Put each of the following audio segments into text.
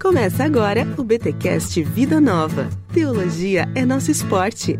Começa agora o BTcast Vida Nova. Teologia é nosso esporte.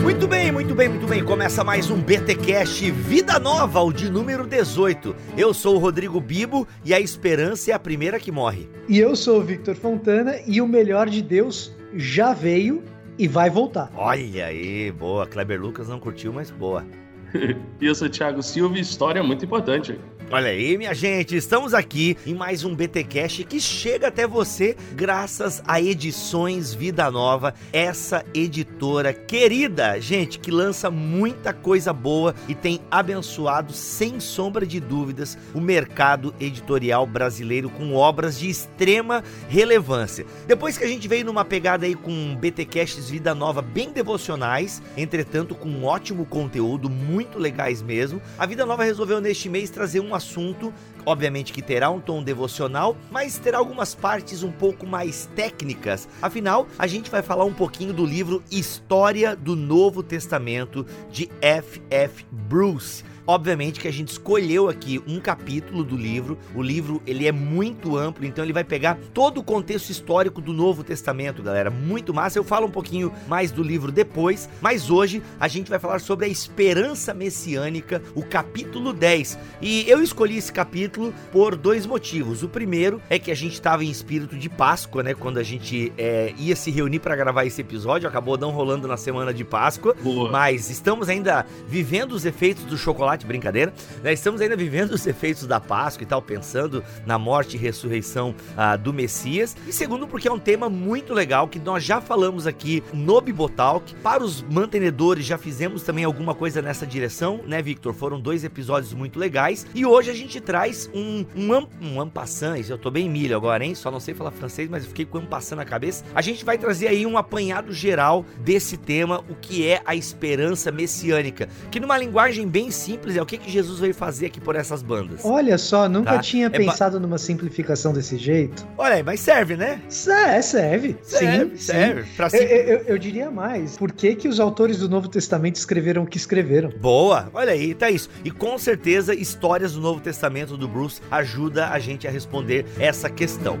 Muito bem, muito bem, muito bem. Começa mais um BTcast Vida Nova, o de número 18. Eu sou o Rodrigo Bibo e a esperança é a primeira que morre. E eu sou o Victor Fontana e o melhor de Deus já veio e vai voltar. Olha aí, boa. Kleber Lucas não curtiu, mas boa. e eu sou o Thiago Silva história é muito importante. Olha aí, minha gente, estamos aqui em mais um BTcast que chega até você graças a Edições Vida Nova, essa editora querida, gente, que lança muita coisa boa e tem abençoado sem sombra de dúvidas o mercado editorial brasileiro com obras de extrema relevância. Depois que a gente veio numa pegada aí com BTcasts Vida Nova bem devocionais, entretanto com um ótimo conteúdo, muito legais mesmo, a Vida Nova resolveu neste mês trazer um assunto, obviamente que terá um tom devocional, mas terá algumas partes um pouco mais técnicas. Afinal, a gente vai falar um pouquinho do livro História do Novo Testamento de F. F. Bruce. Obviamente que a gente escolheu aqui um capítulo do livro. O livro ele é muito amplo, então ele vai pegar todo o contexto histórico do Novo Testamento, galera. Muito massa. Eu falo um pouquinho mais do livro depois, mas hoje a gente vai falar sobre a esperança messiânica, o capítulo 10. E eu escolhi esse capítulo por dois motivos. O primeiro é que a gente estava em espírito de Páscoa, né? Quando a gente é, ia se reunir para gravar esse episódio, acabou não rolando na semana de Páscoa, Boa. mas estamos ainda vivendo os efeitos do chocolate brincadeira. Né? Estamos ainda vivendo os efeitos da Páscoa e tal, pensando na morte e ressurreição ah, do Messias. E segundo, porque é um tema muito legal que nós já falamos aqui no Bibotalk. Para os mantenedores, já fizemos também alguma coisa nessa direção, né, Victor? Foram dois episódios muito legais. E hoje a gente traz um, um, um, um ampassant. Eu tô bem milho agora, hein? Só não sei falar francês, mas eu fiquei com ampassant na cabeça. A gente vai trazer aí um apanhado geral desse tema, o que é a esperança messiânica. Que numa linguagem bem simples é o que, que Jesus veio fazer aqui por essas bandas. Olha só, nunca Tá. tinha É pensado numa simplificação desse jeito. Olha aí, mas serve, né? É, serve. Serve, sim, serve. sim. Pra Eu, sim- eu- eu diria mais. Por que, que os autores do Novo Testamento escreveram o que escreveram? Boa, olha aí, tá isso. E com certeza, histórias do Novo Testamento do Bruce ajuda a gente a responder essa questão.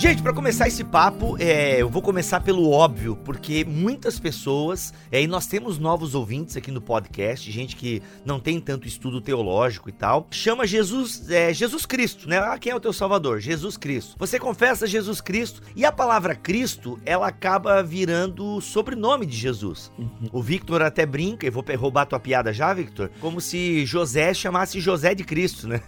Gente, para começar esse papo, é, eu vou começar pelo óbvio, porque muitas pessoas, é, e nós temos novos ouvintes aqui no podcast, gente que não tem tanto estudo teológico e tal, chama Jesus, é, Jesus Cristo, né? Ah, quem é o teu Salvador? Jesus Cristo. Você confessa Jesus Cristo e a palavra Cristo, ela acaba virando o sobrenome de Jesus. O Victor até brinca, e vou roubar tua piada já, Victor, como se José chamasse José de Cristo, né?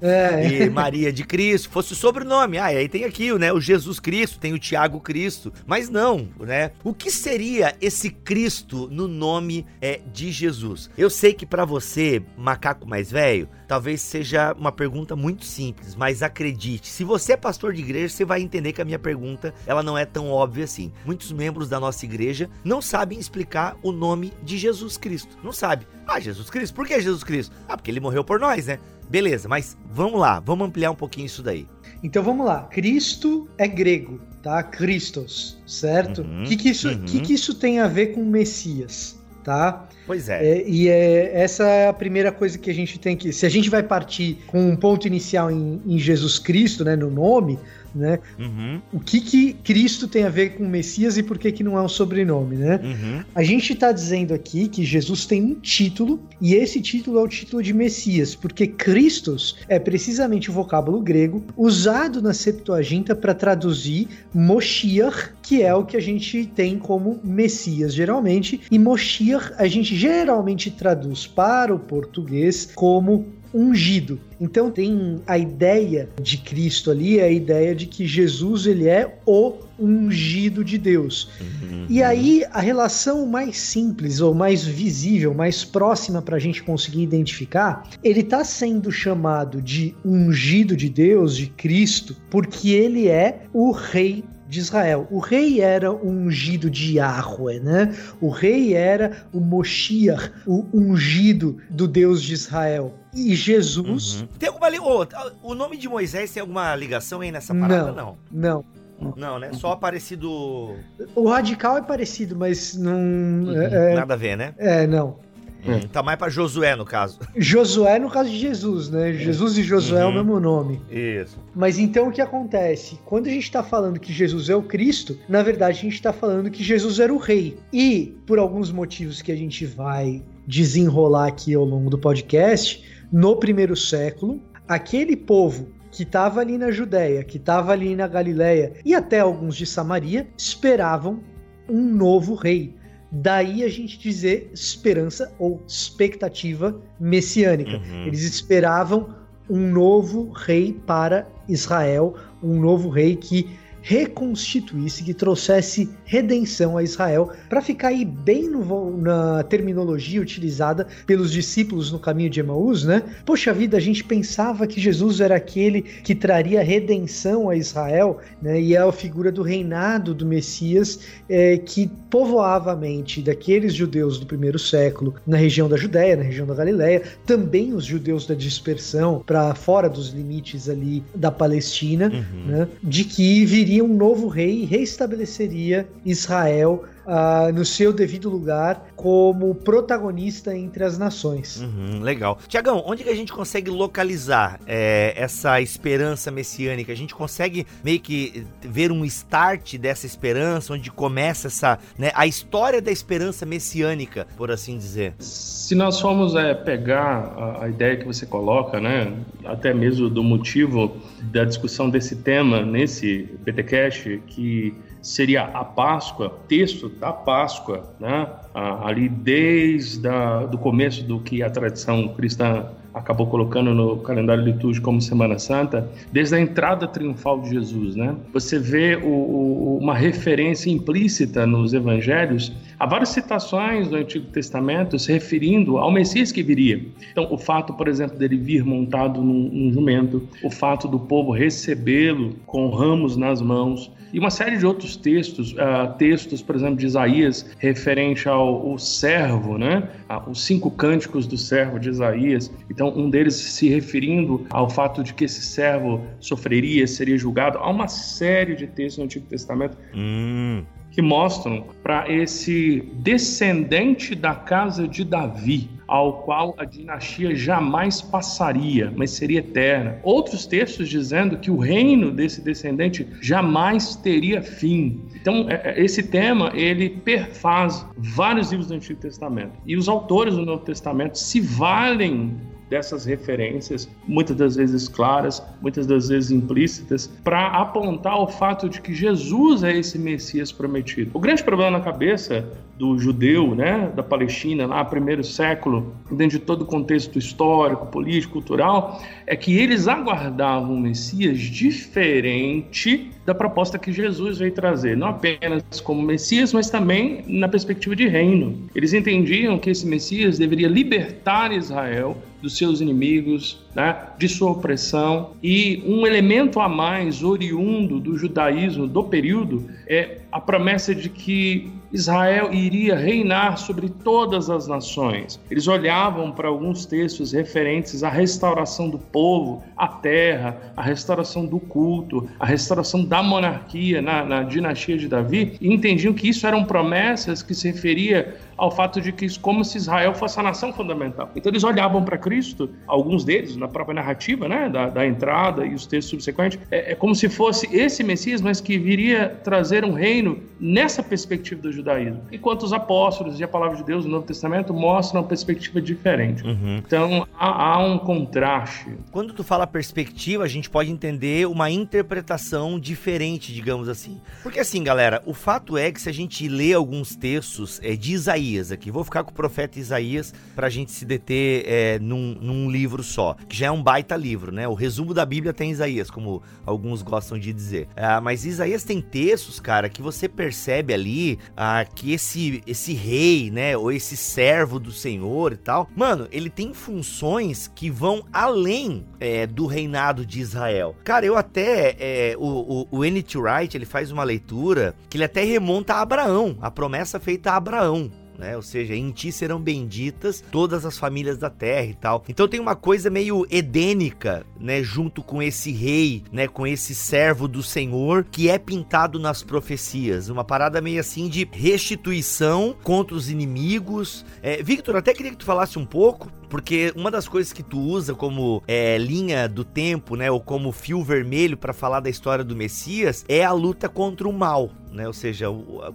É. e Maria de Cristo, fosse o sobrenome. Ah, e aí tem aqui, né, o Jesus Cristo, tem o Tiago Cristo. Mas não, né? O que seria esse Cristo no nome é, de Jesus? Eu sei que pra você, macaco mais velho, talvez seja uma pergunta muito simples, mas acredite, se você é pastor de igreja, você vai entender que a minha pergunta, ela não é tão óbvia assim. Muitos membros da nossa igreja não sabem explicar o nome de Jesus Cristo. Não sabe. Ah, Jesus Cristo? Por que Jesus Cristo? Ah, porque ele morreu por nós, né? Beleza, mas vamos lá, vamos ampliar um pouquinho isso daí. Então vamos lá. Cristo é grego, tá? Christos, certo? O Uhum, que, que, isso, uhum. que, que isso tem a ver com Messias, tá? Pois é. É, e é, essa é a primeira coisa que a gente tem que. Se a gente vai partir com um ponto inicial em, em Jesus Cristo, né, no nome, né, Uhum, o que, que Cristo tem a ver com Messias e por que, que não é um sobrenome, né? uhum, A gente está dizendo aqui que Jesus tem um título e esse título é o título de Messias, porque Christos é precisamente o vocábulo grego usado na Septuaginta para traduzir Moshiach, que é o que a gente tem como Messias geralmente, e Moshiach a gente geralmente traduz para o português como ungido. Então tem a ideia de Cristo ali, a ideia de que Jesus ele é o ungido de Deus. uhum. E aí, a relação mais simples, ou mais visível, mais próxima para a gente conseguir identificar, ele está sendo chamado de ungido de Deus, de Cristo, porque ele é o Rei de Israel. O rei era o ungido de Yahweh, né? O rei era o Moshiach, o ungido do Deus de Israel. E Jesus. Uhum. Tem alguma li... oh, o nome de Moisés tem alguma ligação aí nessa parada? Não. Não. Não, não né? Só parecido. O radical é parecido, mas não. Uhum. É, Nada a ver, né? É, não. Hum, tá mais pra Josué, no caso. Josué no caso de Jesus, né? Jesus e Josué uhum. é o uhum. mesmo nome. Isso. Mas então o que acontece? Quando a gente tá falando que Jesus é o Cristo, na verdade a gente tá falando que Jesus era o rei. E, por alguns motivos que a gente vai desenrolar aqui ao longo do podcast, no primeiro século, aquele povo que estava ali na Judéia, que estava ali na Galiléia e até alguns de Samaria esperavam um novo rei. Daí a gente dizer esperança ou expectativa messiânica. Uhum. Eles esperavam um novo rei para Israel, um novo rei que reconstituísse, que trouxesse redenção a Israel, para ficar aí bem no, na terminologia utilizada pelos discípulos no caminho de Emaús, né? Poxa vida, a gente pensava que Jesus era aquele que traria redenção a Israel, né? E é a figura do reinado do Messias é, que povoava a mente daqueles judeus do primeiro século na região da Judéia, na região da Galiléia, também os judeus da dispersão para fora dos limites ali da Palestina, uhum. né? De que viria viria um novo rei e reestabeleceria Israel uh, no seu devido lugar como protagonista entre as nações. Uhum, legal. Tiagão, onde que a gente consegue localizar é, essa esperança messiânica? A gente consegue meio que ver um start dessa esperança, onde começa essa, né, a história da esperança messiânica, por assim dizer? Se nós formos é, pegar a, a ideia que você coloca, né, até mesmo do motivo da discussão desse tema nesse BTcast, que seria a Páscoa, texto da Páscoa, né? ali desde o começo do que a tradição cristã acabou colocando no calendário litúrgico como Semana Santa, desde a entrada triunfal de Jesus, né? Você vê o, o, uma referência implícita nos evangelhos a várias citações do Antigo Testamento se referindo ao Messias que viria. Então, o fato, por exemplo, dele vir montado num, num jumento, o fato do povo recebê-lo com ramos nas mãos, e uma série de outros textos, uh, textos, por exemplo, de Isaías, referente ao, ao servo, né? Uh, os cinco cânticos do servo de Isaías. Então, um deles se referindo ao fato de que esse servo sofreria, seria julgado. Há uma série de textos no Antigo Testamento hum que mostram para esse descendente da casa de Davi, ao qual a dinastia jamais passaria, mas seria eterna. Outros textos dizendo que o reino desse descendente jamais teria fim. Então, é, é, esse tema ele perfaz vários livros do Antigo Testamento. E os autores do Novo Testamento se valem dessas referências, muitas das vezes claras, muitas das vezes implícitas, para apontar o fato de que Jesus é esse Messias prometido. O grande problema na cabeça do judeu, né, da Palestina, lá primeiro século, dentro de todo o contexto histórico, político, cultural, é que eles aguardavam um Messias diferente da proposta que Jesus veio trazer, não apenas como Messias, mas também na perspectiva de reino. Eles entendiam que esse Messias deveria libertar Israel dos seus inimigos, né, de sua opressão. E um elemento a mais oriundo do judaísmo do período é a promessa de que Israel iria reinar sobre todas as nações. Eles olhavam para alguns textos referentes à restauração do povo, à terra, à restauração do culto, à restauração da monarquia na, na dinastia de Davi e entendiam que isso eram promessas que se referia ao fato de que como se Israel fosse a nação fundamental. Então eles olhavam para Cristo, alguns deles, na própria narrativa né, da, da entrada e os textos subsequentes, é, é, como se fosse esse Messias, mas que viria trazer um reino nessa perspectiva do judaísmo. Enquanto os apóstolos e a palavra de Deus no Novo Testamento mostram uma perspectiva diferente. Uhum. Então há, há um contraste. Quando tu fala perspectiva, a gente pode entender uma interpretação diferente, digamos assim. Porque assim, galera, o fato é que se a gente lê alguns textos é, de Isaías, aqui. Vou ficar com o profeta Isaías para a gente se deter é, num, num, livro só, que já é um baita livro, né? O resumo da Bíblia tem Isaías, como alguns gostam de dizer. Ah, mas Isaías tem textos, cara, que você percebe ali ah, que esse, esse rei, né, ou esse servo do Senhor e tal, mano, ele tem funções que vão além é, do reinado de Israel. Cara, eu até, é, o, o, o N.T. Wright, ele faz uma leitura que ele até remonta a Abraão, a promessa feita a Abraão né? Ou seja, em ti serão benditas todas as famílias da terra e tal. Então tem uma coisa meio edênica, né, junto com esse rei, né, com esse servo do Senhor que é pintado nas profecias, uma parada meio assim de restituição contra os inimigos. É, Victor, até queria que tu falasse um pouco porque uma das coisas que tu usa como é, linha do tempo, né, ou como fio vermelho para falar da história do Messias, é a luta contra o mal, né? Ou seja,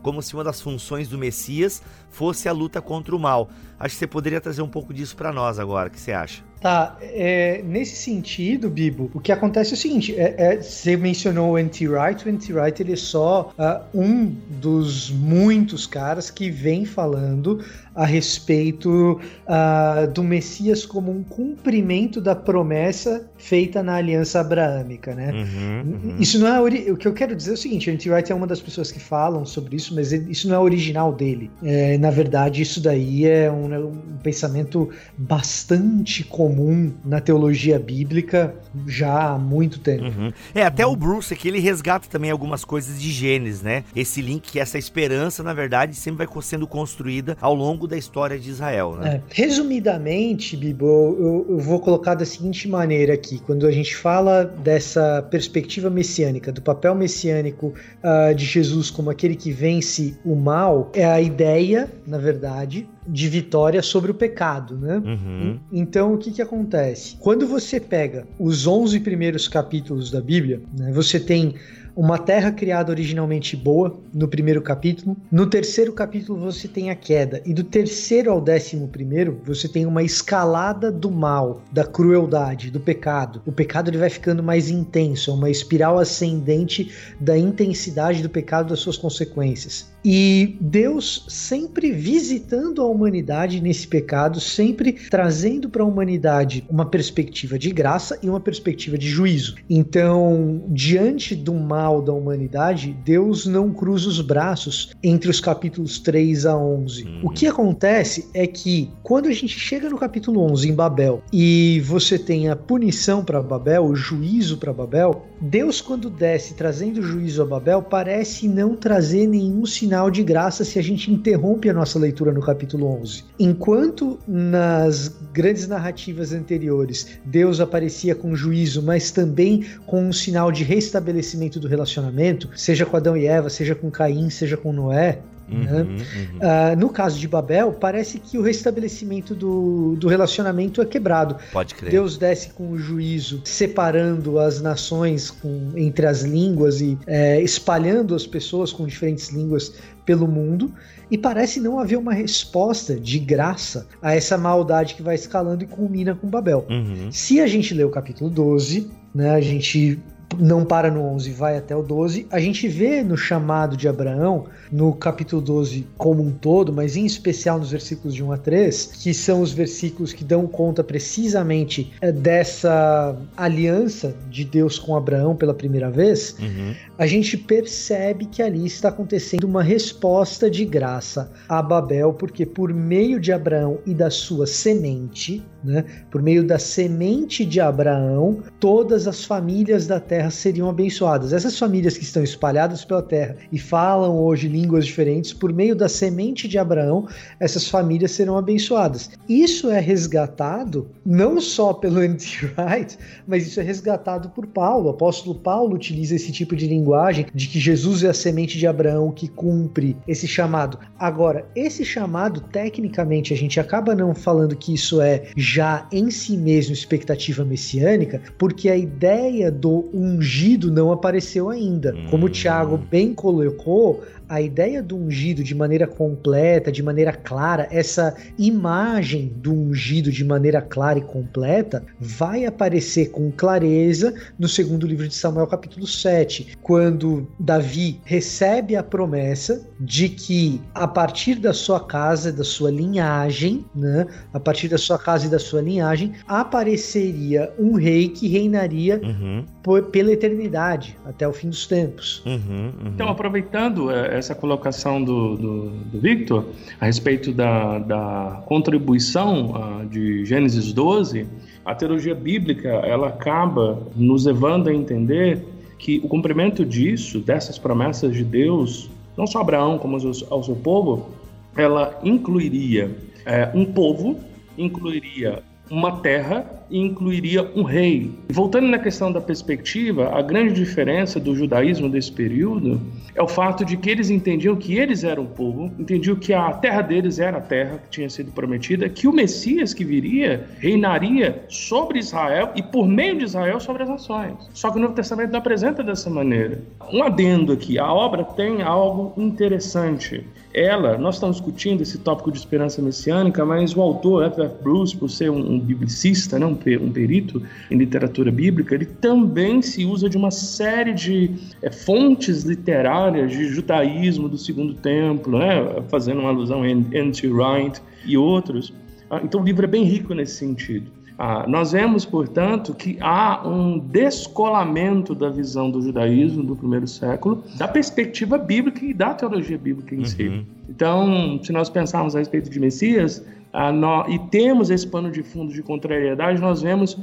como se uma das funções do Messias fosse a luta contra o mal. Acho que você poderia trazer um pouco disso para nós agora. O que você acha? Tá, é, nesse sentido, Bibo, o que acontece é o seguinte: é, é, você mencionou o N.T. Wright, o N.T. Wright ele é só uh, um dos muitos caras que vem falando a respeito uh, do Messias como um cumprimento da promessa feita na aliança abraâmica, né? Uhum, uhum. Isso não é o que eu quero dizer é o seguinte: N.T. Wright é uma das pessoas que falam sobre isso, mas isso não é original dele. É, na verdade, isso daí é um, é um pensamento bastante comum na teologia bíblica já há muito tempo. Uhum. É, até o Bruce aqui, ele resgata também algumas coisas de Gênesis, né? Esse link, que essa esperança, na verdade, sempre vai sendo construída ao longo da história de Israel, né? É. Resumidamente, Bibo, eu, eu, vou colocar da seguinte maneira aqui, quando a gente fala dessa perspectiva messiânica, do papel messiânico uh, de Jesus como aquele que vence o mal, é a ideia, na verdade, de vitória sobre o pecado, né? Uhum. Então, o que que acontece? Quando você pega os 11 primeiros capítulos da Bíblia, né, você tem uma terra criada originalmente boa, no primeiro capítulo. No terceiro capítulo você tem a queda. E do terceiro ao décimo primeiro você tem uma escalada do mal, da crueldade, do pecado. O pecado ele vai ficando mais intenso, é uma espiral ascendente da intensidade do pecado das suas consequências. E Deus sempre visitando a humanidade nesse pecado, sempre trazendo para a humanidade uma perspectiva de graça e uma perspectiva de juízo. Então, diante do mal mal da humanidade, Deus não cruza os braços entre os capítulos 3 a 11. Uhum. O que acontece é que quando a gente chega no capítulo 11 em Babel e você tem a punição para Babel, o juízo para Babel, Deus quando desce trazendo juízo a Babel parece não trazer nenhum sinal de graça se a gente interrompe a nossa leitura no capítulo 11. Enquanto nas grandes narrativas anteriores Deus aparecia com juízo, mas também com um sinal de restabelecimento do relacionamento, seja com Adão e Eva, seja com Caim, seja com Noé, Uhum, né? uhum. Uh, no caso de Babel, parece que o restabelecimento do, do relacionamento é quebrado. Pode crer. Deus desce com o juízo, separando as nações com, entre as línguas e é, espalhando as pessoas com diferentes línguas pelo mundo. E parece não haver uma resposta de graça a essa maldade que vai escalando e culmina com Babel. Uhum. Se a gente lê o capítulo 12, né, a gente não para no 11, vai até o 12. A gente vê no chamado de Abraão, no capítulo 12 como um todo, mas em especial nos versículos de 1 a 3, que são os versículos que dão conta precisamente eh, dessa aliança de Deus com Abraão pela primeira vez, uhum. a gente percebe que ali está acontecendo uma resposta de graça a Babel, porque por meio de Abraão e da sua semente, né, por meio da semente de Abraão, todas as famílias da terra seriam abençoadas. Essas famílias que estão espalhadas pela terra e falam hoje línguas diferentes, por meio da semente de Abraão, essas famílias serão abençoadas. Isso é resgatado não só pelo N.T. Wright, mas isso é resgatado por Paulo. O apóstolo Paulo utiliza esse tipo de linguagem de que Jesus é a semente de Abraão que cumpre esse chamado. Agora, esse chamado, tecnicamente, a gente acaba não falando que isso é já em si mesmo expectativa messiânica, porque a ideia do ungido não apareceu ainda. Hum. Como o Tiago bem colocou, a ideia do ungido de maneira completa, de maneira clara, essa imagem do ungido de maneira clara e completa, vai aparecer com clareza no segundo livro de Samuel, capítulo 7, quando Davi recebe a promessa de que a partir da sua casa, da sua linhagem, né, a partir da sua casa e da sua linhagem, apareceria um rei que reinaria uhum. por, pela eternidade, até o fim dos tempos. Uhum, uhum. Então, aproveitando é, essa colocação do, do, do Victor a respeito da, da contribuição uh, de Gênesis 12, a teologia bíblica ela acaba nos levando a entender que o cumprimento disso, dessas promessas de Deus, não só a Abraão como ao seu povo, ela incluiria é, um povo, incluiria uma terra e incluiria um rei. Voltando na questão da perspectiva, a grande diferença do judaísmo desse período é o fato de que eles entendiam que eles eram o povo, entendiam que a terra deles era a terra que tinha sido prometida, que o Messias que viria reinaria sobre Israel e por meio de Israel sobre as nações. Só que o Novo Testamento não apresenta dessa maneira. Um adendo aqui, a obra tem algo interessante ela, nós estamos discutindo esse tópico de esperança messiânica, mas o autor, F. F. Bruce, por ser um, um biblicista, né, um, um, perito em literatura bíblica, ele também se usa de uma série de é, fontes literárias de judaísmo do Segundo Templo, né, fazendo uma alusão a N.T. Wright e outros. Ah, então o livro é bem rico nesse sentido. Ah, nós vemos, portanto, que há um descolamento da visão do judaísmo do primeiro século, da perspectiva bíblica e da teologia bíblica em uhum. si. Então, se nós pensarmos a respeito de Messias, nós, e temos esse pano de fundo de contrariedade, nós vemos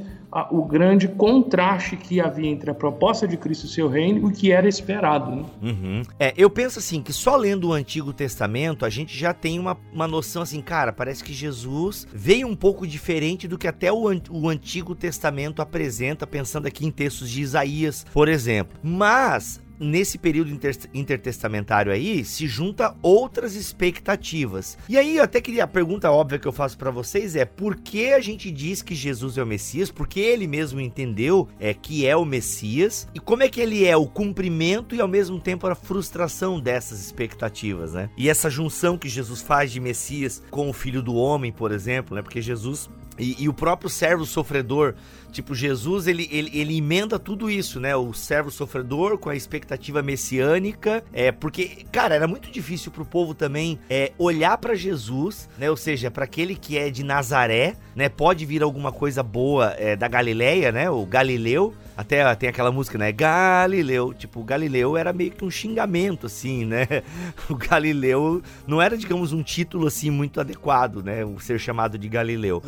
o grande contraste que havia entre a proposta de Cristo e seu reino e o que era esperado. Né? Uhum. É, eu penso assim, que só lendo o Antigo Testamento a gente já tem uma, uma noção assim, cara, parece que Jesus veio um pouco diferente do que até o, o Antigo Testamento apresenta, pensando aqui em textos de Isaías, por exemplo. Mas nesse período inter intertestamentário aí, se junta outras expectativas. E aí, eu até queria a pergunta óbvia que eu faço para vocês é: por que a gente diz que Jesus é o Messias? Porque ele mesmo entendeu é que é o Messias e como é que ele é o cumprimento e ao mesmo tempo a frustração dessas expectativas, né? E essa junção que Jesus faz de Messias com o Filho do Homem, por exemplo, né? Porque Jesus e, e, o próprio servo sofredor, tipo, Jesus, ele, ele, ele emenda tudo isso, né? O servo sofredor com a expectativa messiânica, é porque, cara, era muito difícil pro povo também é, olhar para Jesus, né? Ou seja, para aquele que é de Nazaré, né? Pode vir alguma coisa boa é, da Galileia, né? O Galileu, até tem aquela música, né? Galileu. Tipo, Galileu era meio que um xingamento, assim, né? O Galileu não era, digamos, um título, assim, muito adequado, né? O ser chamado de Galileu.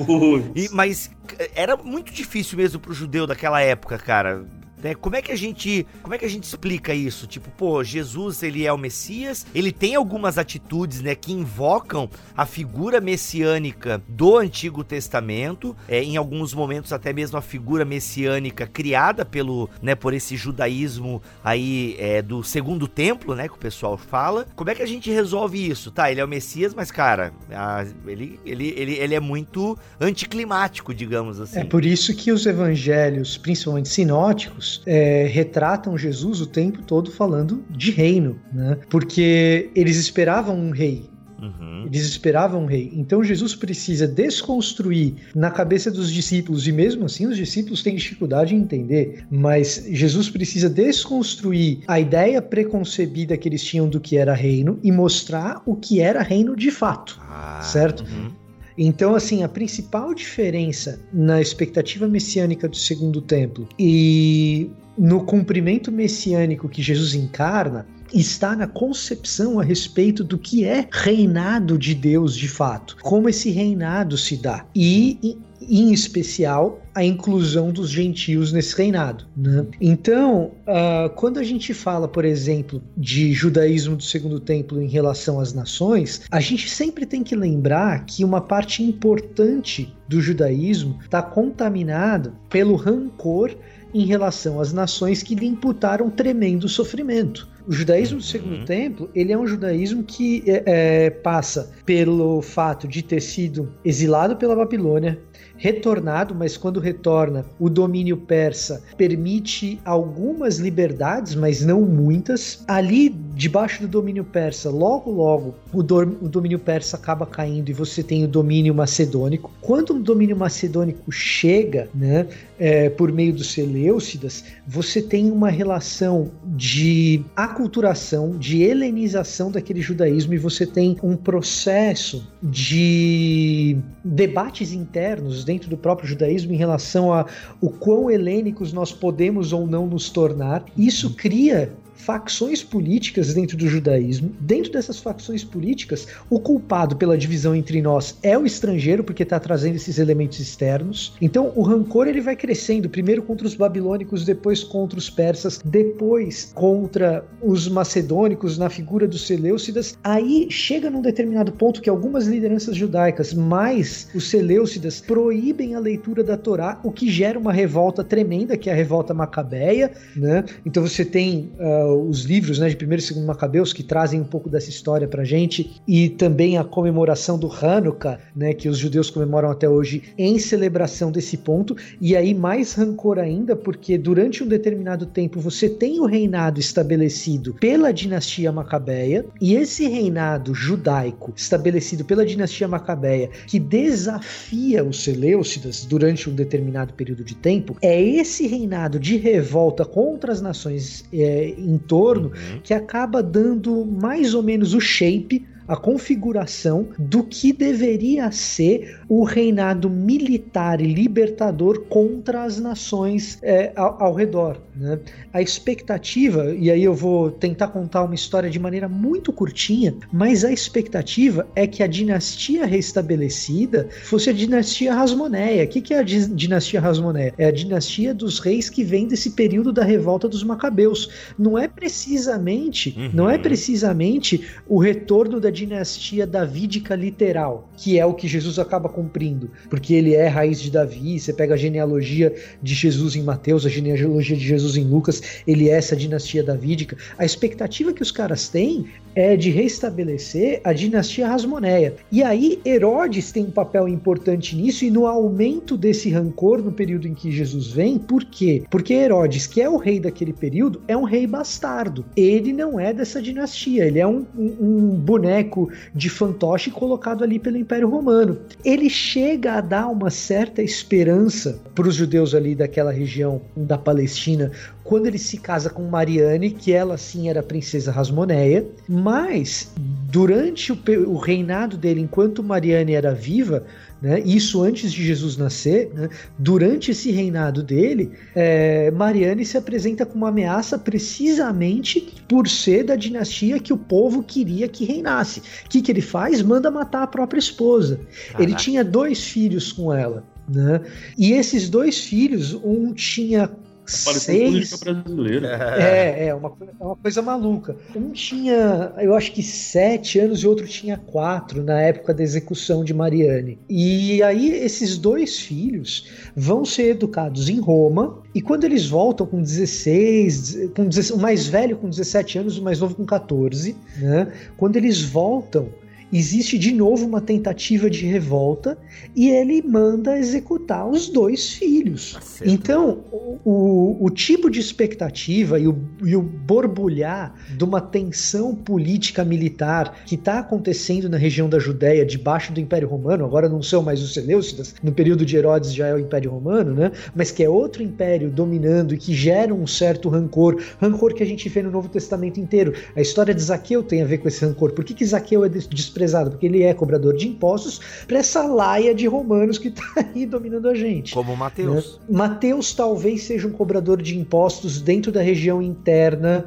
E, mas era muito difícil mesmo pro judeu daquela época, cara né? Como é que a gente, como é que a gente explica isso? Tipo, pô, Jesus, ele é o Messias, ele tem algumas atitudes, né, que invocam a figura messiânica do Antigo Testamento, é, em alguns momentos até mesmo a figura messiânica criada pelo, né, por esse judaísmo aí é, do Segundo Templo, né, que o pessoal fala. Como é que a gente resolve isso? Tá, ele é o Messias, mas cara, a, ele, ele, ele, ele é muito anticlimático, digamos assim. É por isso que os evangelhos, principalmente sinóticos, é, retratam Jesus o tempo todo falando de reino, né? Porque eles esperavam um rei, Uhum. Eles esperavam um rei. Então Jesus precisa desconstruir na cabeça dos discípulos, e mesmo assim os discípulos têm dificuldade em entender, mas Jesus precisa desconstruir a ideia preconcebida que eles tinham do que era reino e mostrar o que era reino de fato. Ah, certo? Uhum. Então, assim, a principal diferença na expectativa messiânica do segundo templo e no cumprimento messiânico que Jesus encarna está na concepção a respeito do que é reinado de Deus de fato, como esse reinado se dá. E em especial a inclusão dos gentios nesse reinado. Né? Então, uh, quando a gente fala, por exemplo, de judaísmo do Segundo Templo em relação às nações, a gente sempre tem que lembrar que uma parte importante do judaísmo está contaminada pelo rancor em relação às nações que lhe imputaram tremendo sofrimento. O judaísmo do Segundo uhum. Templo, ele é um judaísmo que é, é, passa pelo fato de ter sido exilado pela Babilônia, retornado, mas quando retorna, o domínio persa permite algumas liberdades, mas não muitas. Ali, debaixo do domínio persa, logo logo, o, o domínio persa acaba caindo e você tem o domínio macedônico. Quando o domínio macedônico chega, né, é, por meio dos Seleucidas, você tem uma relação de aculturação, de helenização daquele judaísmo e você tem um processo de debates internos dentro do próprio judaísmo em relação a o quão helênicos nós podemos ou não nos tornar. Isso cria facções políticas dentro do judaísmo. Dentro dessas facções políticas, o culpado pela divisão entre nós é o estrangeiro, porque está trazendo esses elementos externos. Então, o rancor ele vai crescendo, primeiro contra os babilônicos, depois contra os persas, depois contra os macedônicos na figura dos Seleucidas. Aí chega num determinado ponto que algumas lideranças judaicas, mais os Seleucidas, proíbem a leitura da Torá, o que gera uma revolta tremenda, que é a revolta macabeia, né? Então você tem uh, os livros né, de primeiro e segundo Macabeus que trazem um pouco dessa história pra gente e também a comemoração do Hanukkah, né, que os judeus comemoram até hoje em celebração desse ponto. E aí mais rancor ainda porque durante um determinado tempo você tem o reinado estabelecido pela dinastia Macabeia e esse reinado judaico estabelecido pela dinastia Macabeia que desafia os Seleucidas durante um determinado período de tempo é esse reinado de revolta contra as nações é, entorno uhum. que acaba dando mais ou menos o shape a configuração do que deveria ser o reinado militar e libertador contra as nações é, ao, ao, redor. Né? A expectativa, e aí eu vou tentar contar uma história de maneira muito curtinha, mas a expectativa é que a dinastia restabelecida fosse a dinastia Rasmoneia. O que, que é a dinastia Rasmoneia? É a dinastia dos reis que vem desse período da revolta dos Macabeus. Não é precisamente, uhum. não é precisamente o retorno da dinastia davídica literal, que é o que Jesus acaba cumprindo, porque ele é raiz de Davi. Você pega a genealogia de Jesus em Mateus, a genealogia de Jesus em Lucas, ele é essa dinastia davídica. A expectativa que os caras têm é de restabelecer a dinastia Rasmoneia. E aí Herodes tem um papel importante nisso e no aumento desse rancor no período em que Jesus vem. Por quê? Porque Herodes, que é o rei daquele período, é um rei bastardo. Ele não é dessa dinastia, ele é um, um, um boneco de fantoche colocado ali pelo Império Romano. Ele chega a dar uma certa esperança para os judeus ali daquela região da Palestina quando ele se casa com Mariane, que ela sim era princesa Rasmoneia, mas durante o, o reinado dele, enquanto Mariane era viva, né, isso antes de Jesus nascer, né, durante esse reinado dele, é, Mariane se apresenta como uma ameaça precisamente por ser da dinastia que o povo queria que reinasse. O que, que ele faz? Manda matar a própria esposa. Caraca. Ele tinha dois filhos com ela. Né? E esses dois filhos, um tinha seis. brasileira. É, é uma, é uma coisa maluca. Um tinha, eu acho que sete anos e outro tinha quatro na época da execução de Mariane. E aí esses dois filhos vão ser educados em Roma e quando eles voltam com 16, com 16, o mais velho com 17 anos, o mais novo com 14, né? Quando eles voltam, existe de novo uma tentativa de revolta e ele manda executar os dois filhos. Acerto. Então, o, o, tipo de expectativa e o, e o borbulhar de uma tensão política militar que está acontecendo na região da Judéia, debaixo do Império Romano, agora não são mais os Seleucidas, no período de Herodes já é o Império Romano, né? mas que é outro império dominando e que gera um certo rancor, rancor que a gente vê no Novo Testamento inteiro. A história de Zaqueu tem a ver com esse rancor. Por que, que Zaqueu é desprezado? Desprezado, porque ele é cobrador de impostos para essa laia de romanos que está aí dominando a gente. Como Mateus. Né? Mateus talvez seja um cobrador de impostos dentro da região interna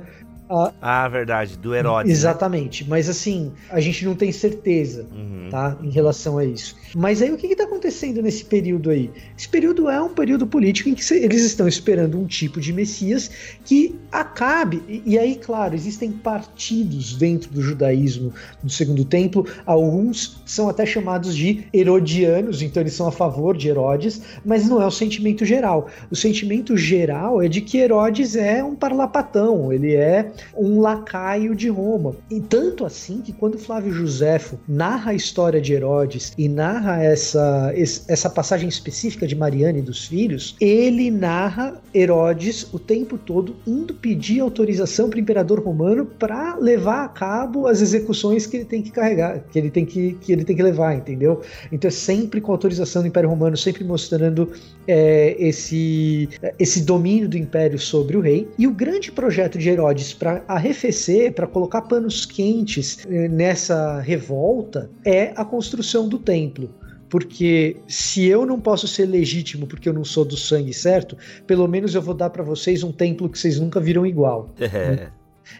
ah, ah, verdade, do Herodes. Né? Exatamente, né? mas assim, a gente não tem certeza, uhum. tá, em relação a isso. Mas aí o que está acontecendo nesse período aí? Esse período é um período político em que eles estão esperando um tipo de Messias que acabe. E, e aí, claro, existem partidos dentro do judaísmo do Segundo Templo, alguns são até chamados de herodianos, então eles são a favor de Herodes, mas não é o sentimento geral. O sentimento geral é de que Herodes é um parlapatão, ele é um lacaio de Roma. E tanto assim que quando Flávio Joséfo narra a história de Herodes e narra essa, essa passagem específica de Mariana e dos filhos, ele narra Herodes o tempo todo indo pedir autorização para o imperador romano para levar a cabo as execuções que ele tem que carregar, que ele tem que, que ele tem que levar, entendeu? Então é sempre com autorização do Império Romano, sempre mostrando é, esse, esse domínio do Império sobre o rei. E o grande projeto de Herodes para arrefecer, para colocar panos quentes é, nessa revolta, é a construção do templo porque se eu não posso ser legítimo porque eu não sou do sangue certo, pelo menos eu vou dar para vocês um templo que vocês nunca viram igual. É.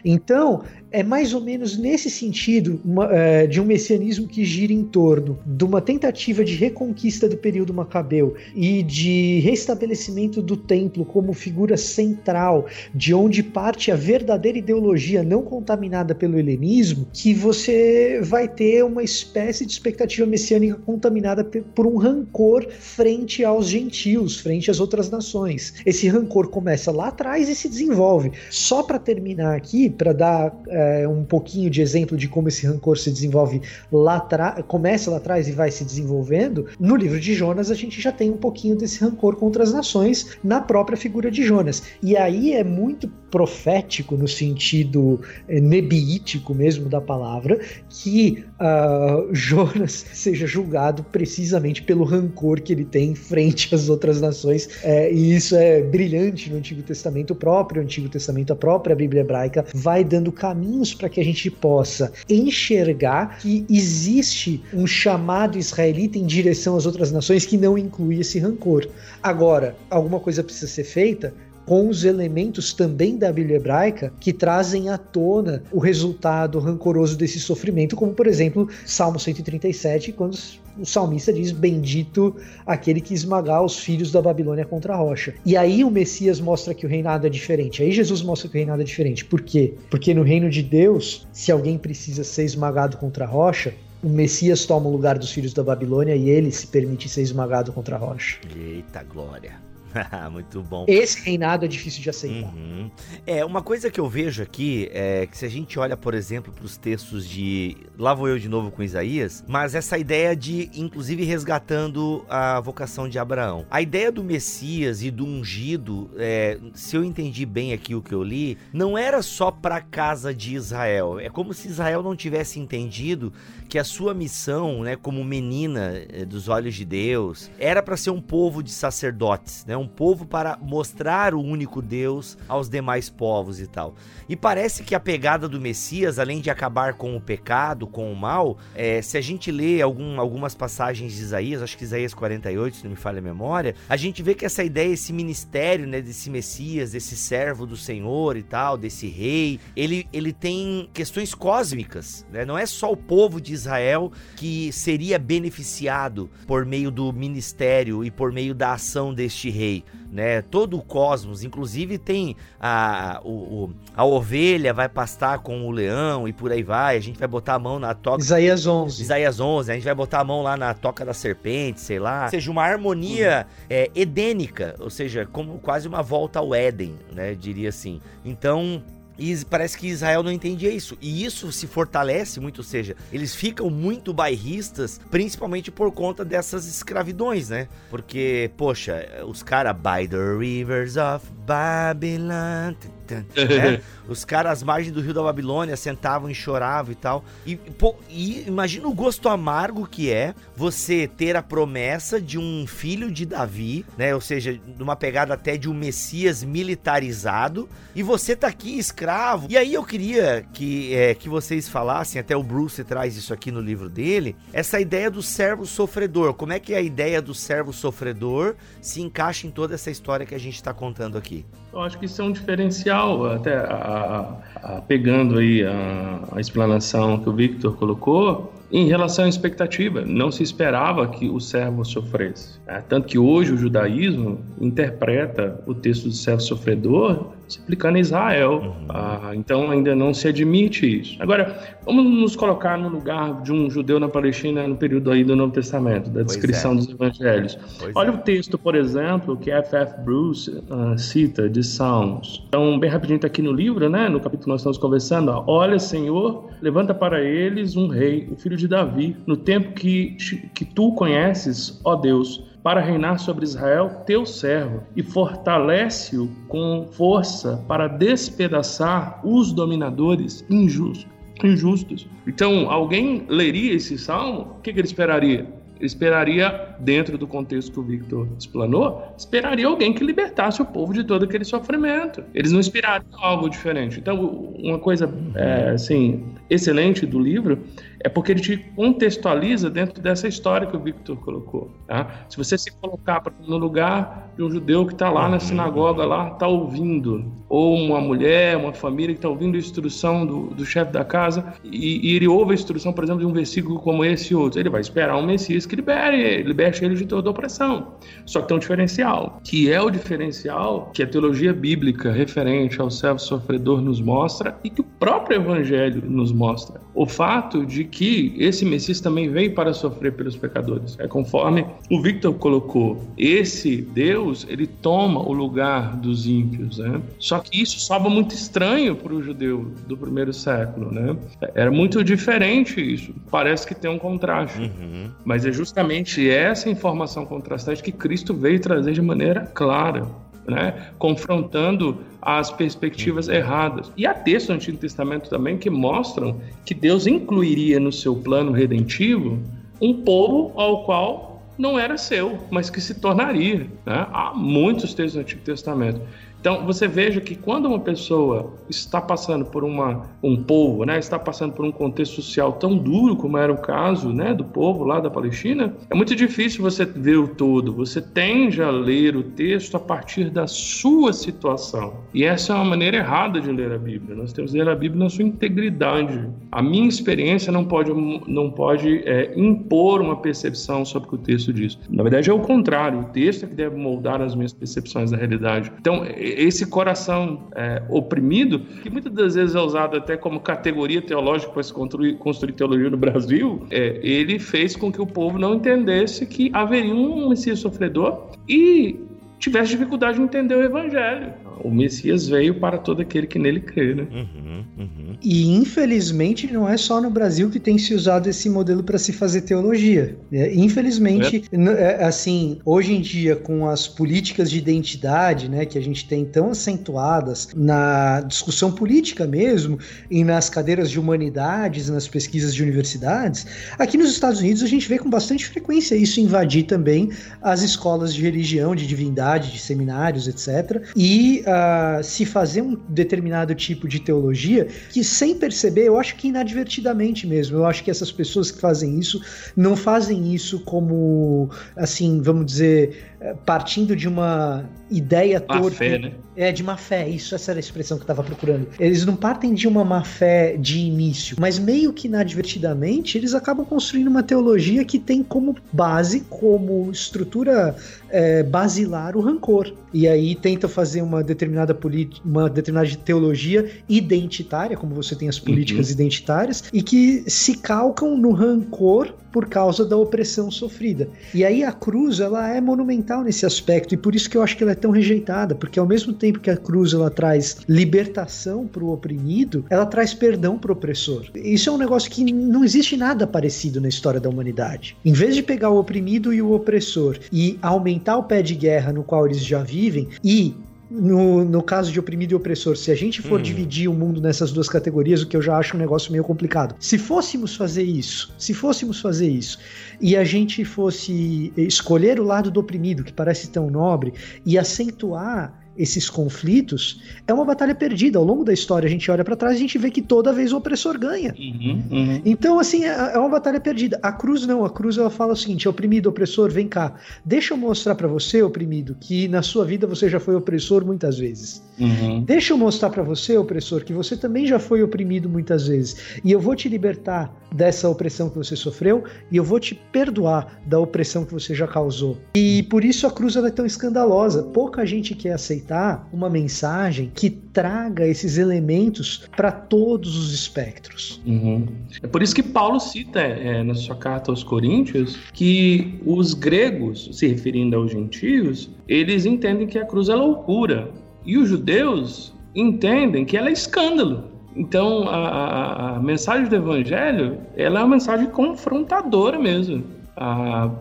Então, é mais ou menos nesse sentido uma, é, de um messianismo que gira em torno de uma tentativa de reconquista do período macabeu e de restabelecimento do templo como figura central, de onde parte a verdadeira ideologia não contaminada pelo helenismo, que você vai ter uma espécie de expectativa messiânica contaminada por um rancor frente aos gentios, frente às outras nações. Esse rancor começa lá atrás e se desenvolve. Só para terminar aqui, para dar é, um pouquinho de exemplo de como esse rancor se desenvolve lá atrás, começa lá atrás e vai se desenvolvendo, no livro de Jonas a gente já tem um pouquinho desse rancor contra as nações na própria figura de Jonas. E aí é muito profético no sentido é, nebiítico mesmo da palavra, que uh, Jonas seja julgado precisamente pelo rancor que ele tem frente às outras nações. É, e isso é brilhante no Antigo Testamento, o próprio Antigo Testamento, a própria Bíblia hebraica vai dando caminhos para que a gente possa enxergar que existe um chamado israelita em direção às outras nações que não inclui esse rancor. Agora, alguma coisa precisa ser feita com os elementos também da Bíblia hebraica que trazem à tona o resultado rancoroso desse sofrimento, como por exemplo, Salmo 137, quando o salmista diz: Bendito aquele que esmagar os filhos da Babilônia contra a rocha. E aí o Messias mostra que o reinado é diferente. Aí Jesus mostra que o reinado é diferente. Por quê? Porque no reino de Deus, se alguém precisa ser esmagado contra a rocha, o Messias toma o lugar dos filhos da Babilônia e ele se permite ser esmagado contra a rocha. Eita glória. Muito bom. Esse reinado é difícil de aceitar. Uhum. É, uma coisa que eu vejo aqui é que se a gente olha, por exemplo, para os textos de. Lá vou eu de novo com Isaías, mas essa ideia de, inclusive, resgatando a vocação de Abraão. A ideia do Messias e do ungido, é, se eu entendi bem aqui o que eu li, não era só para a casa de Israel. É como se Israel não tivesse entendido que a sua missão, né, como menina é, dos olhos de Deus, era para ser um povo de sacerdotes, né? Um povo para mostrar o único Deus aos demais povos e tal. E parece que a pegada do Messias, além de acabar com o pecado, com o mal, é, se a gente lê algum, algumas passagens de Isaías, acho que Isaías 48, se não me falha a memória, a gente vê que essa ideia, esse ministério, né, desse Messias, desse servo do Senhor e tal, desse rei, ele, ele tem questões cósmicas, né? Não é só o povo de Israel que seria beneficiado por meio do ministério e por meio da ação deste rei né? Todo o cosmos, inclusive tem a, o, a ovelha vai pastar com o leão e por aí vai. A gente vai botar a mão na toca. Isaías 11. Isaías 11. A gente vai botar a mão lá na toca da serpente, sei lá. Ou seja, uma harmonia uhum. é, edênica, ou seja, como quase uma volta ao Éden, né? Diria assim. Então, e parece que Israel não entendia isso. E isso se fortalece muito, ou seja, eles ficam muito bairristas, principalmente por conta dessas escravidões, né? Porque, poxa, os caras, by the rivers of Babylon. Né? Os caras às margens do rio da Babilônia sentavam e choravam e tal. E, pô, e imagina o gosto amargo que é você ter a promessa de um filho de Davi, né? Ou seja, numa pegada até de um Messias militarizado, e você tá aqui escravo. E aí eu queria que, é, que vocês falassem, até o Bruce traz isso aqui no livro dele, essa ideia do servo sofredor. Como é que a ideia do servo sofredor se encaixa em toda essa história que a gente está contando aqui? Eu acho que isso é um diferencial, até a, a, pegando aí a, a explanação que o Victor colocou, em relação à expectativa. Não se esperava que o servo sofresse. Né? Tanto que hoje o judaísmo interpreta o texto do servo sofredor se aplicando a Israel. Uhum. Ah, então ainda não se admite isso. Agora, vamos nos colocar no lugar de um judeu na Palestina no período aí do Novo Testamento, da descrição é. dos evangelhos. Pois Olha é. o texto, por exemplo, que F. F. Bruce uh, cita de Salmos. Então, bem rapidinho está aqui no livro, né? No capítulo que nós estamos conversando. Ó, Olha, Senhor, levanta para eles um rei, o filho de Davi, no tempo que, que tu conheces, ó Deus para reinar sobre Israel, teu servo, e fortalece-o com força para despedaçar os dominadores injustos. injustos. Então, alguém leria esse salmo? O que, que ele esperaria? esperaria, dentro do contexto que o Victor explanou, esperaria alguém que libertasse o povo de todo aquele sofrimento. Eles não esperariam algo diferente. Então, uma coisa é, assim excelente do livro é porque ele te contextualiza dentro dessa história que o Victor colocou. Tá? Se você se colocar no lugar de um judeu que está lá na sinagoga, lá está ouvindo, ou uma mulher, uma família que está ouvindo a instrução do, do chefe da casa, e, e, ele ouve a instrução, por exemplo, de um versículo como esse e outro, ele vai esperar um Messias que libere, liberte ele de toda opressão. Só que tem um diferencial, que é o diferencial que a teologia bíblica referente ao servo sofredor nos mostra e que o próprio Evangelho nos mostra. O fato de que esse Messias também veio para sofrer pelos pecadores. É conforme o Victor colocou, esse Deus, ele toma o lugar dos ímpios, né? Só que isso soava muito estranho para o judeu do primeiro século, né? Era muito diferente isso. Parece que tem um contraste. Uhum. Mas é justamente essa informação contrastante que Cristo veio trazer de maneira clara né? confrontando as perspectivas erradas. E há textos do Antigo Testamento também que mostram que Deus incluiria no seu plano redentivo um povo ao qual não era seu, mas que se tornaria. Né? Há muitos textos do Antigo Testamento. Então, você veja que quando uma pessoa está passando por uma, um povo, né, está passando por um contexto social tão duro como era o caso né, do povo lá da Palestina, é muito difícil você ver o todo. Você tende a ler o texto a partir da sua situação. E essa é uma maneira errada de ler a Bíblia. Nós temos que ler a Bíblia na sua integridade. A minha experiência não pode, não pode é, impor uma percepção sobre o que o texto diz. Na verdade, é o contrário. O texto é que deve moldar as minhas percepções da realidade. Então, esse coração é, oprimido, que muitas das vezes é usado até como categoria teológica para se construir, construir teologia no Brasil, é, ele fez com que o povo não entendesse que haveria um Messias sofredor e tivesse dificuldade de entender o evangelho. O Messias veio para todo aquele que nele crê, né? Uhum, uhum. E infelizmente não é só no Brasil que tem se usado esse modelo para se fazer teologia. É, infelizmente, é. assim, hoje em dia com as políticas de identidade, né, que a gente tem tão acentuadas na discussão política mesmo e nas cadeiras de humanidades, nas pesquisas de universidades, aqui nos Estados Unidos a gente vê com bastante frequência isso invadir também as escolas de religião, de divindade, de seminários, etc. E uh, se fazer um determinado tipo de teologia que, sem perceber, eu acho que inadvertidamente mesmo, eu acho que essas pessoas que fazem isso não fazem isso como, assim, vamos dizer, eh, partindo de uma ideia má torta. Fé, né? É, de má fé, isso, essa era a expressão que eu estava procurando. Eles não partem de uma má fé de início, mas meio que inadvertidamente eles acabam construindo uma teologia que tem como base, como estrutura é, basilar o rancor. E aí tenta fazer uma determinada, uma determinada teologia identitária, como você tem as políticas uhum. identitárias, e que se calcam no rancor por causa da opressão sofrida. E aí a cruz, ela é monumental nesse aspecto, e por isso que eu acho que ela é tão rejeitada, porque ao mesmo tempo que a cruz ela traz libertação para o oprimido, ela traz perdão para o opressor. Isso é um negócio que não existe nada parecido na história da humanidade. Em vez de pegar o oprimido e o opressor e aumentar o pé de guerra no qual eles já vivem e no, no caso de oprimido e opressor, se a gente for hum. dividir o mundo nessas duas categorias, o que eu já acho um negócio meio complicado. Se fôssemos fazer isso, se fôssemos fazer isso, e a gente fosse escolher o lado do oprimido, que parece tão nobre, e acentuar esses conflitos, é uma batalha perdida. Ao longo da história, a gente olha para trás e a gente vê que toda vez o opressor ganha. Uhum, uhum. Então, assim, é, é, uma batalha perdida. A cruz não, a cruz ela fala o seguinte: oprimido, opressor, vem cá. Deixa eu mostrar para você, oprimido, que na sua vida você já foi opressor muitas vezes. Uhum. Deixa eu mostrar para você, opressor, que você também já foi oprimido muitas vezes. E eu vou te libertar dessa opressão que você sofreu e eu vou te perdoar da opressão que você já causou. E por isso a cruz é tão escandalosa. Pouca gente quer aceitar uma mensagem que traga esses elementos para todos os espectros. Uhum. É por isso que Paulo cita é, na sua carta aos Coríntios que os gregos, se referindo aos gentios, eles entendem que a cruz é loucura. E os judeus entendem que ela é escândalo. Então, a, a, a, mensagem do Evangelho ela é uma mensagem confrontadora mesmo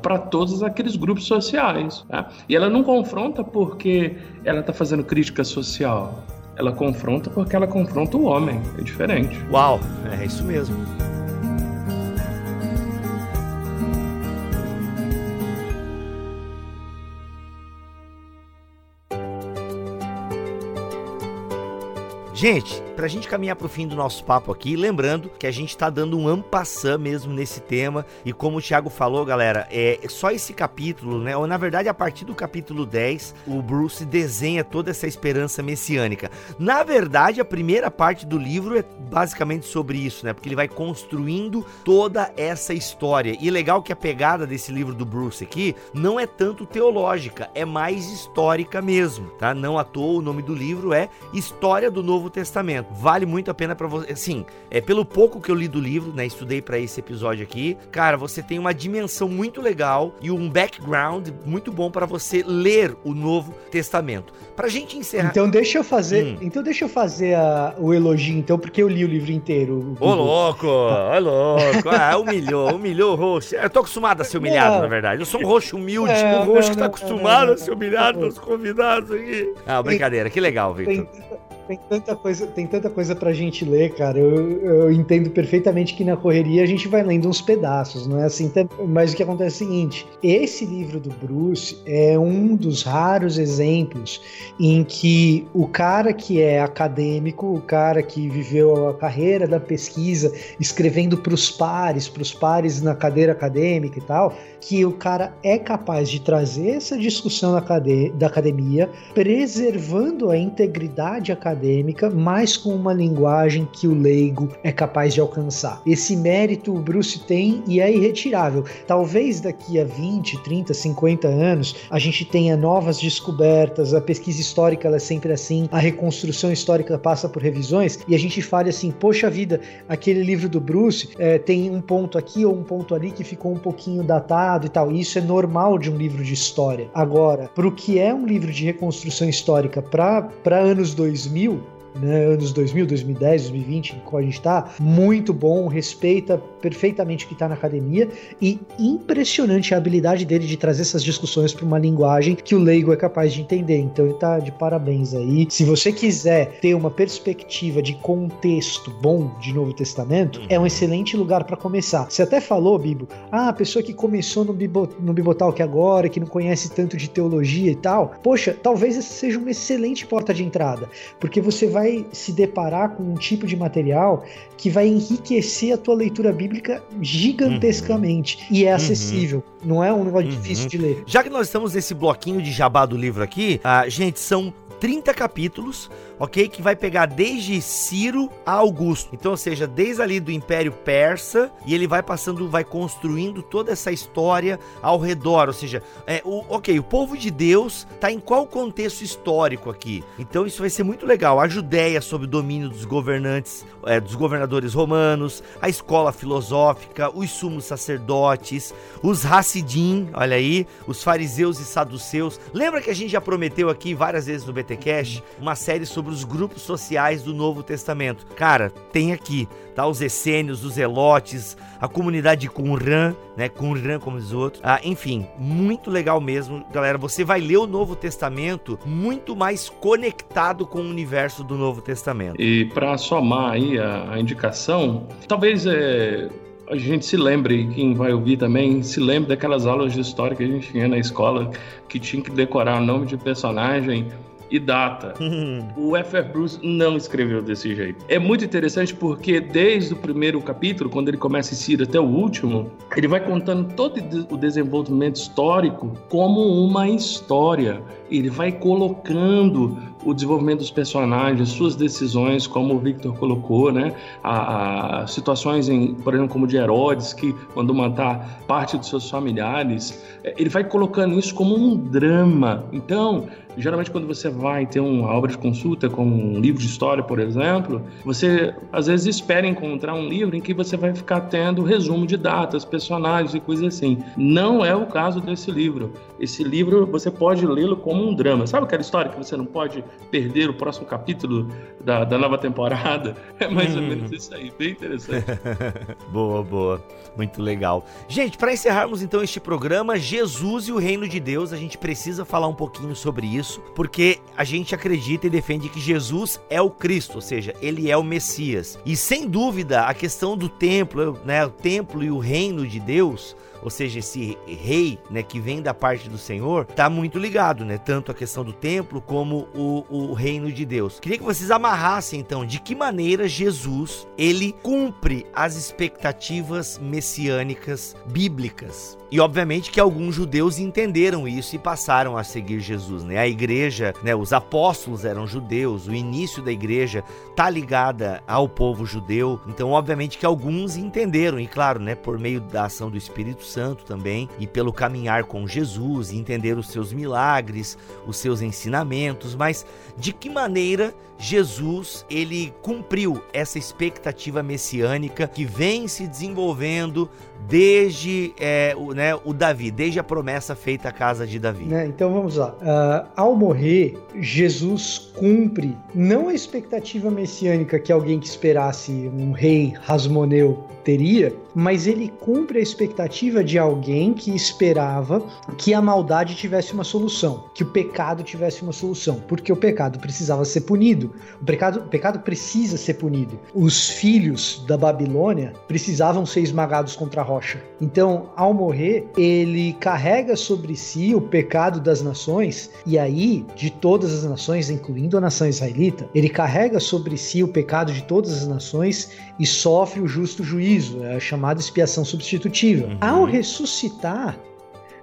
para todos aqueles grupos sociais. Tá? E ela não confronta porque ela está fazendo crítica social. Ela confronta porque ela confronta o homem. É diferente. Uau, é isso mesmo. Gente, pra gente caminhar pro fim do nosso papo aqui, lembrando que a gente tá dando um ampassã mesmo nesse tema, e como o Thiago falou, galera, é só esse capítulo, né, ou na verdade a partir do capítulo 10, o Bruce desenha toda essa esperança messiânica. Na verdade, a primeira parte do livro é basicamente sobre isso, né, porque ele vai construindo toda essa história. E legal que a pegada desse livro do Bruce aqui não é tanto teológica, é mais histórica mesmo, tá? Não à toa o nome do livro é História do Novo Novo Testamento. Vale muito a pena para você. Assim, é pelo pouco que eu li do livro, né? Estudei para esse episódio aqui. Cara, você tem uma dimensão muito legal e um background muito bom para você ler o Novo Testamento. Pra gente encerrar. Então deixa eu fazer, hum. então deixa eu fazer a, o elogio então, porque eu li o livro inteiro. Ô louco, ô louco. Ah, humilhou, humilhou o roxo. Eu tô acostumado a ser humilhado, não. na verdade. Eu sou um roxo humilde, é, um roxo não, que tá acostumado não, a ser humilhado pelos convidados aqui. Ah, brincadeira, que legal, Victor. Tem, tanta coisa, tem tanta coisa pra gente ler, cara. Eu, eu, entendo perfeitamente que na correria a gente vai lendo uns pedaços, não é assim? Mas o que acontece é o seguinte: esse livro do Bruce é um dos raros exemplos em que o cara que é acadêmico, o cara que viveu a carreira da pesquisa, escrevendo para os pares, para os pares na cadeira acadêmica e tal, que o cara é capaz de trazer essa discussão da academia, preservando a integridade acadêmica, mas com uma linguagem que o leigo é capaz de alcançar. Esse mérito o Bruce tem e é irretirável. Talvez daqui a 20, 30, 50 anos a gente tenha novas descobertas, a pesquisa histórica é sempre assim, a reconstrução histórica passa por revisões e a gente fale assim: poxa vida, aquele livro do Bruce é, tem um ponto aqui ou um ponto ali que ficou um pouquinho datado e tal. E isso é normal de um livro de história. Agora, para o que é um livro de reconstrução histórica para anos 2000, né, anos 2000, 2010, 2020, em qual a gente está, muito bom, respeita perfeitamente o que está na academia e impressionante a habilidade dele de trazer essas discussões para uma linguagem que o leigo é capaz de entender. Então ele está de parabéns aí. Se você quiser ter uma perspectiva de contexto bom de Novo Testamento, é um excelente lugar para começar. Você até falou, Bibo, ah, a pessoa que começou no, Bibo, no Bibotalk agora, que não conhece tanto de teologia e tal, poxa, talvez essa seja uma excelente porta de entrada, porque você vai vai se deparar com um tipo de material que vai enriquecer a tua leitura bíblica gigantescamente. Uhum. E é uhum. acessível. Uhum. Não é um negócio uhum. difícil de ler. Já que nós estamos nesse bloquinho de jabá do livro aqui, uh, gente, são 30 capítulos, ok? Que vai pegar desde Ciro a Augusto. Então, ou seja, desde ali do Império Persa, e ele vai passando, vai construindo toda essa história ao redor. Ou seja, é, o, ok, o povo de Deus está em qual contexto histórico aqui? Então, isso vai ser muito legal. A Judéia sob o domínio dos governantes, é, dos governadores romanos, a escola filosófica, os sumos sacerdotes, os Hassidim, olha aí, os fariseus e saduceus. Lembra que a gente já prometeu aqui várias vezes no BT BTcast uma série sobre os grupos sociais do Novo Testamento. Cara, tem aqui, tá? Os essênios, os elotes, a comunidade Qumran, né? Qumran, como diz o outro. Ah, enfim, muito legal mesmo, galera. Você vai ler o Novo Testamento muito mais conectado com o universo do Novo Testamento. E para somar aí a, a indicação, talvez é, a gente se lembre, quem vai ouvir também, se lembre daquelas aulas de história que a gente tinha na escola, que tinha que decorar o nome de personagem e data. o F.F. Bruce não escreveu desse jeito. É muito interessante porque desde o primeiro capítulo, quando ele começa a ir até o último, ele vai contando todo o desenvolvimento histórico como uma história. Ele vai colocando o desenvolvimento dos personagens, suas decisões, como o Victor colocou, né? A, a, situações, em, por exemplo, como de Herodes, que mandou matar parte dos seus familiares. É, ele vai colocando isso como um drama. Então, geralmente quando você vai ter uma obra de consulta, como um livro de história, por exemplo, você às vezes espera encontrar um livro em que você vai ficar tendo resumo de datas, personagens e coisas assim. Não é o caso desse livro. Esse livro você pode lê-lo como um drama. Sabe aquela história que você não pode perder o próximo capítulo da, da nova temporada? É mais hum. ou menos isso aí, bem interessante. boa, boa. Muito legal. Gente, para encerrarmos então este programa, Jesus e o Reino de Deus, a gente precisa falar um pouquinho sobre isso isso porque a gente acredita e defende que Jesus é o Cristo, ou seja, ele é o Messias. E sem dúvida, a questão do templo, né, o templo e o reino de Deus, ou seja, esse rei, né, que vem da parte do Senhor, tá muito ligado, né, tanto a questão do templo como o, o reino de Deus. Queria que vocês amarrassem então de que maneira Jesus ele cumpre as expectativas messiânicas bíblicas. E obviamente que alguns judeus entenderam isso e passaram a seguir Jesus, né? A igreja, né, os apóstolos eram judeus, o início da igreja tá ligada ao povo judeu. Então, obviamente que alguns entenderam e claro, né, por meio da ação do Espírito Santo também e pelo caminhar com Jesus, entender os seus milagres, os seus ensinamentos, mas de que maneira Jesus ele cumpriu essa expectativa messiânica que vem se desenvolvendo desde é, o, né, o Davi, desde a promessa feita à casa de Davi. Né, então vamos lá. Uh, ao morrer, Jesus cumpre não a expectativa messiânica que alguém que esperasse um rei rasmoneu teria, mas ele cumpre a expectativa de alguém que esperava que a maldade tivesse uma solução, que o pecado tivesse uma solução, porque o pecado precisava ser punido. O pecado, o pecado precisa ser punido. Os filhos da Babilônia precisavam ser esmagados contra a rocha. Então, ao morrer, ele carrega sobre si o pecado das nações, e aí, de todas as nações, incluindo a nação israelita, ele carrega sobre si o pecado de todas as nações e sofre o justo juízo, é a chamada expiação substitutiva. Uhum. Ao ressuscitar,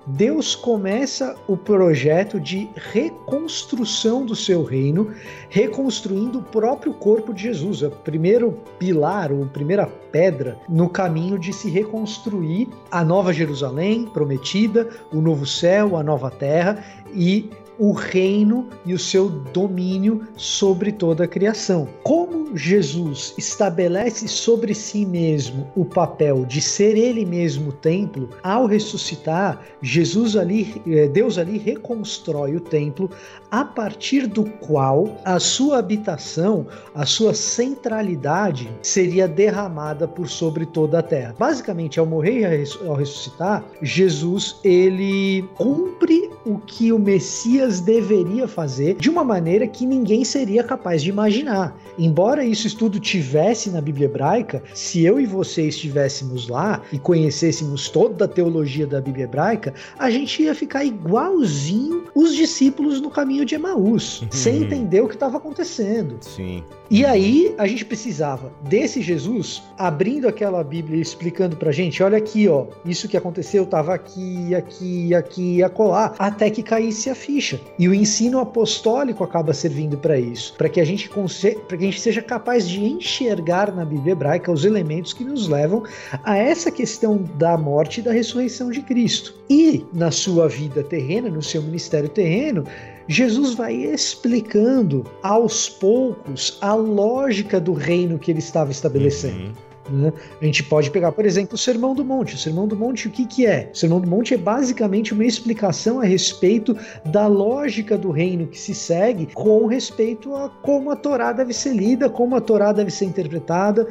Deus começa o projeto de reconstrução do seu reino, reconstruindo o próprio corpo de Jesus, o primeiro pilar, ou primeira pedra no caminho de se reconstruir a nova Jerusalém prometida, o novo céu, a nova terra e o reino e o seu domínio sobre toda a criação. Como Jesus estabelece sobre si mesmo o papel de ser ele mesmo o templo, ao ressuscitar, Jesus ali, eh, Deus ali reconstrói o templo a partir do qual a sua habitação, a sua centralidade seria derramada por sobre toda a terra. Basicamente, ao morrer e ao ressuscitar, Jesus ele cumpre o que o Messias deveria fazer de uma maneira que ninguém seria capaz de imaginar. Embora isso tudo tivesse na Bíblia hebraica, se eu e você estivéssemos lá e conhecêssemos toda a teologia da Bíblia hebraica, a gente ia ficar igualzinho os discípulos no caminho de Emaús, uhum. sem entender o que estava acontecendo. Sim. E aí a gente precisava desse Jesus abrindo aquela Bíblia e explicando pra gente, olha aqui, ó, isso que aconteceu estava aqui, aqui, aqui, acolá, até que caísse a ficha. E o ensino apostólico acaba servindo para isso, para que a gente para que a gente seja capaz de enxergar na Bíblia hebraica os elementos que nos levam a essa questão da morte e da ressurreição de Cristo. E na sua vida terrena, no seu ministério terreno, Jesus vai explicando aos poucos a lógica do reino que ele estava estabelecendo. Uhum. Né? A gente pode pegar, por exemplo, o Sermão do Monte. O Sermão do Monte, o que, que é? O Sermão do Monte é basicamente uma explicação a respeito da lógica do reino que se segue com respeito a como a Torá deve ser lida, como a Torá deve ser interpretada,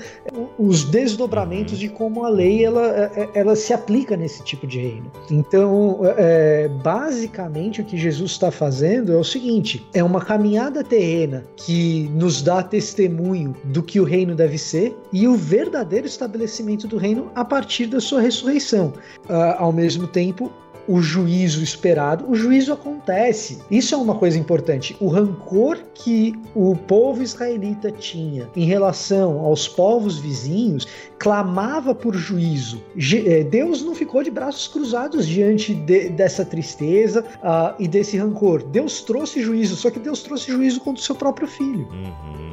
os desdobramentos de como a lei ela, é, ela se aplica nesse tipo de reino. Então, é, basicamente, o que Jesus está fazendo é o seguinte: é uma caminhada terrena que nos dá testemunho do que o reino deve ser e o verdadeiro verdadeiro estabelecimento do reino a partir da sua ressurreição. Uh, ao mesmo tempo, o juízo esperado. O juízo acontece. Isso é uma coisa importante. O rancor que o povo israelita tinha em relação aos povos vizinhos clamava por juízo. Eh, Deus não ficou de braços cruzados diante de, dessa tristeza uh, e desse rancor. Deus trouxe juízo, só que Deus trouxe juízo contra o seu próprio filho. Uhum.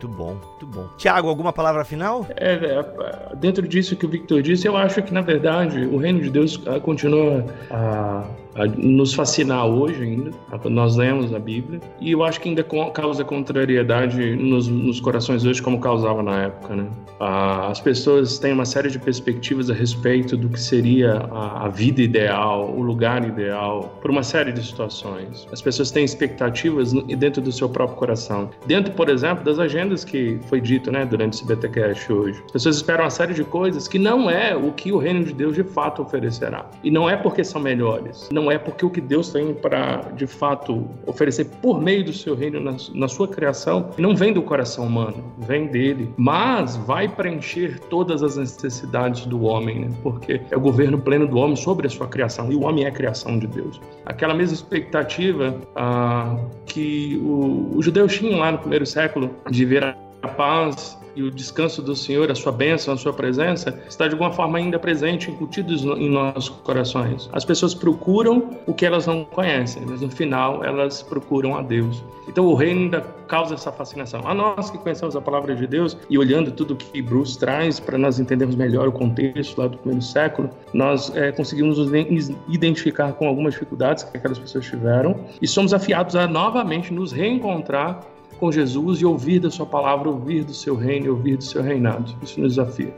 Muito bom, muito bom. Tiago, alguma palavra final? É, é, dentro disso que o Victor disse, eu acho que, na verdade, o reino de Deus ah, continua a a nos fascinar hoje ainda, nós lemos a Bíblia, e eu acho que ainda causa contrariedade nos, nos corações hoje como causava na época, né? as pessoas têm uma série de perspectivas a respeito do que seria a, a vida ideal, o lugar ideal, por uma série de situações. As pessoas têm expectativas dentro do seu próprio coração. Dentro, por exemplo, das agendas que foi dito, né, durante esse BTcast hoje. As pessoas esperam uma série de coisas que não é o que o reino de Deus de fato oferecerá. E não é porque são melhores, não não é porque o que Deus tem para, de fato, oferecer por meio do seu reino na, na, sua criação, não vem do coração humano, vem dele, mas vai preencher todas as necessidades do homem, né? porque é o governo pleno do homem sobre a sua criação, e o homem é a criação de Deus. Aquela mesma expectativa ah, que o, os judeus tinham lá no primeiro século de ver a paz e o descanso do Senhor, a sua bênção, a sua presença, está de alguma forma ainda presente, incutidos em nossos corações. As pessoas procuram o que elas não conhecem, mas no final elas procuram a Deus. Então o reino ainda causa essa fascinação. A nós que conhecemos a palavra de Deus e olhando tudo que Bruce traz para nós entendermos melhor o contexto lá do primeiro século, nós é, conseguimos nos identificar com algumas dificuldades que aquelas pessoas tiveram e somos afiados a novamente nos reencontrar com Jesus e ouvir da sua palavra, ouvir do seu reino ouvir do seu reinado. Isso nos desafia.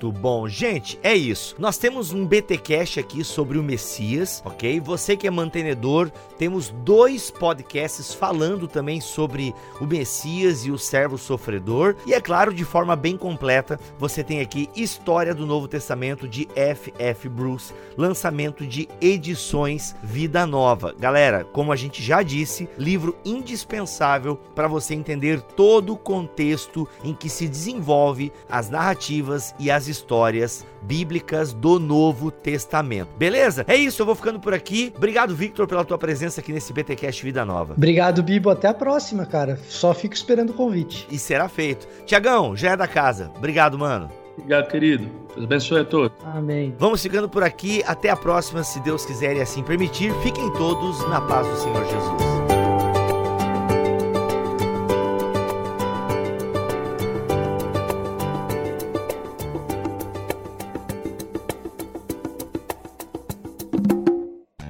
Muito bom. Gente, é isso. Nós temos um BTcast aqui sobre o Messias, ok? Você que é mantenedor, temos dois podcasts falando também sobre o Messias e o servo sofredor. E é claro, de forma bem completa, você tem aqui História do Novo Testamento de F.F. Bruce, lançamento de edições Vida Nova. Galera, como a gente já disse, livro indispensável para você entender todo o contexto em que se desenvolve as narrativas e as histórias bíblicas do Novo Testamento. Beleza? É isso, eu vou ficando por aqui. Obrigado, Victor, pela tua presença aqui nesse BTcast Vida Nova. Obrigado, Bibo. Até a próxima, cara. Só fico esperando o convite. E será feito. Tiagão, já é da casa. Obrigado, mano. Obrigado, querido. Deus abençoe a todos. Amém. Vamos ficando por aqui. Até a próxima, se Deus quiser e assim permitir. Fiquem todos na paz do Senhor Jesus.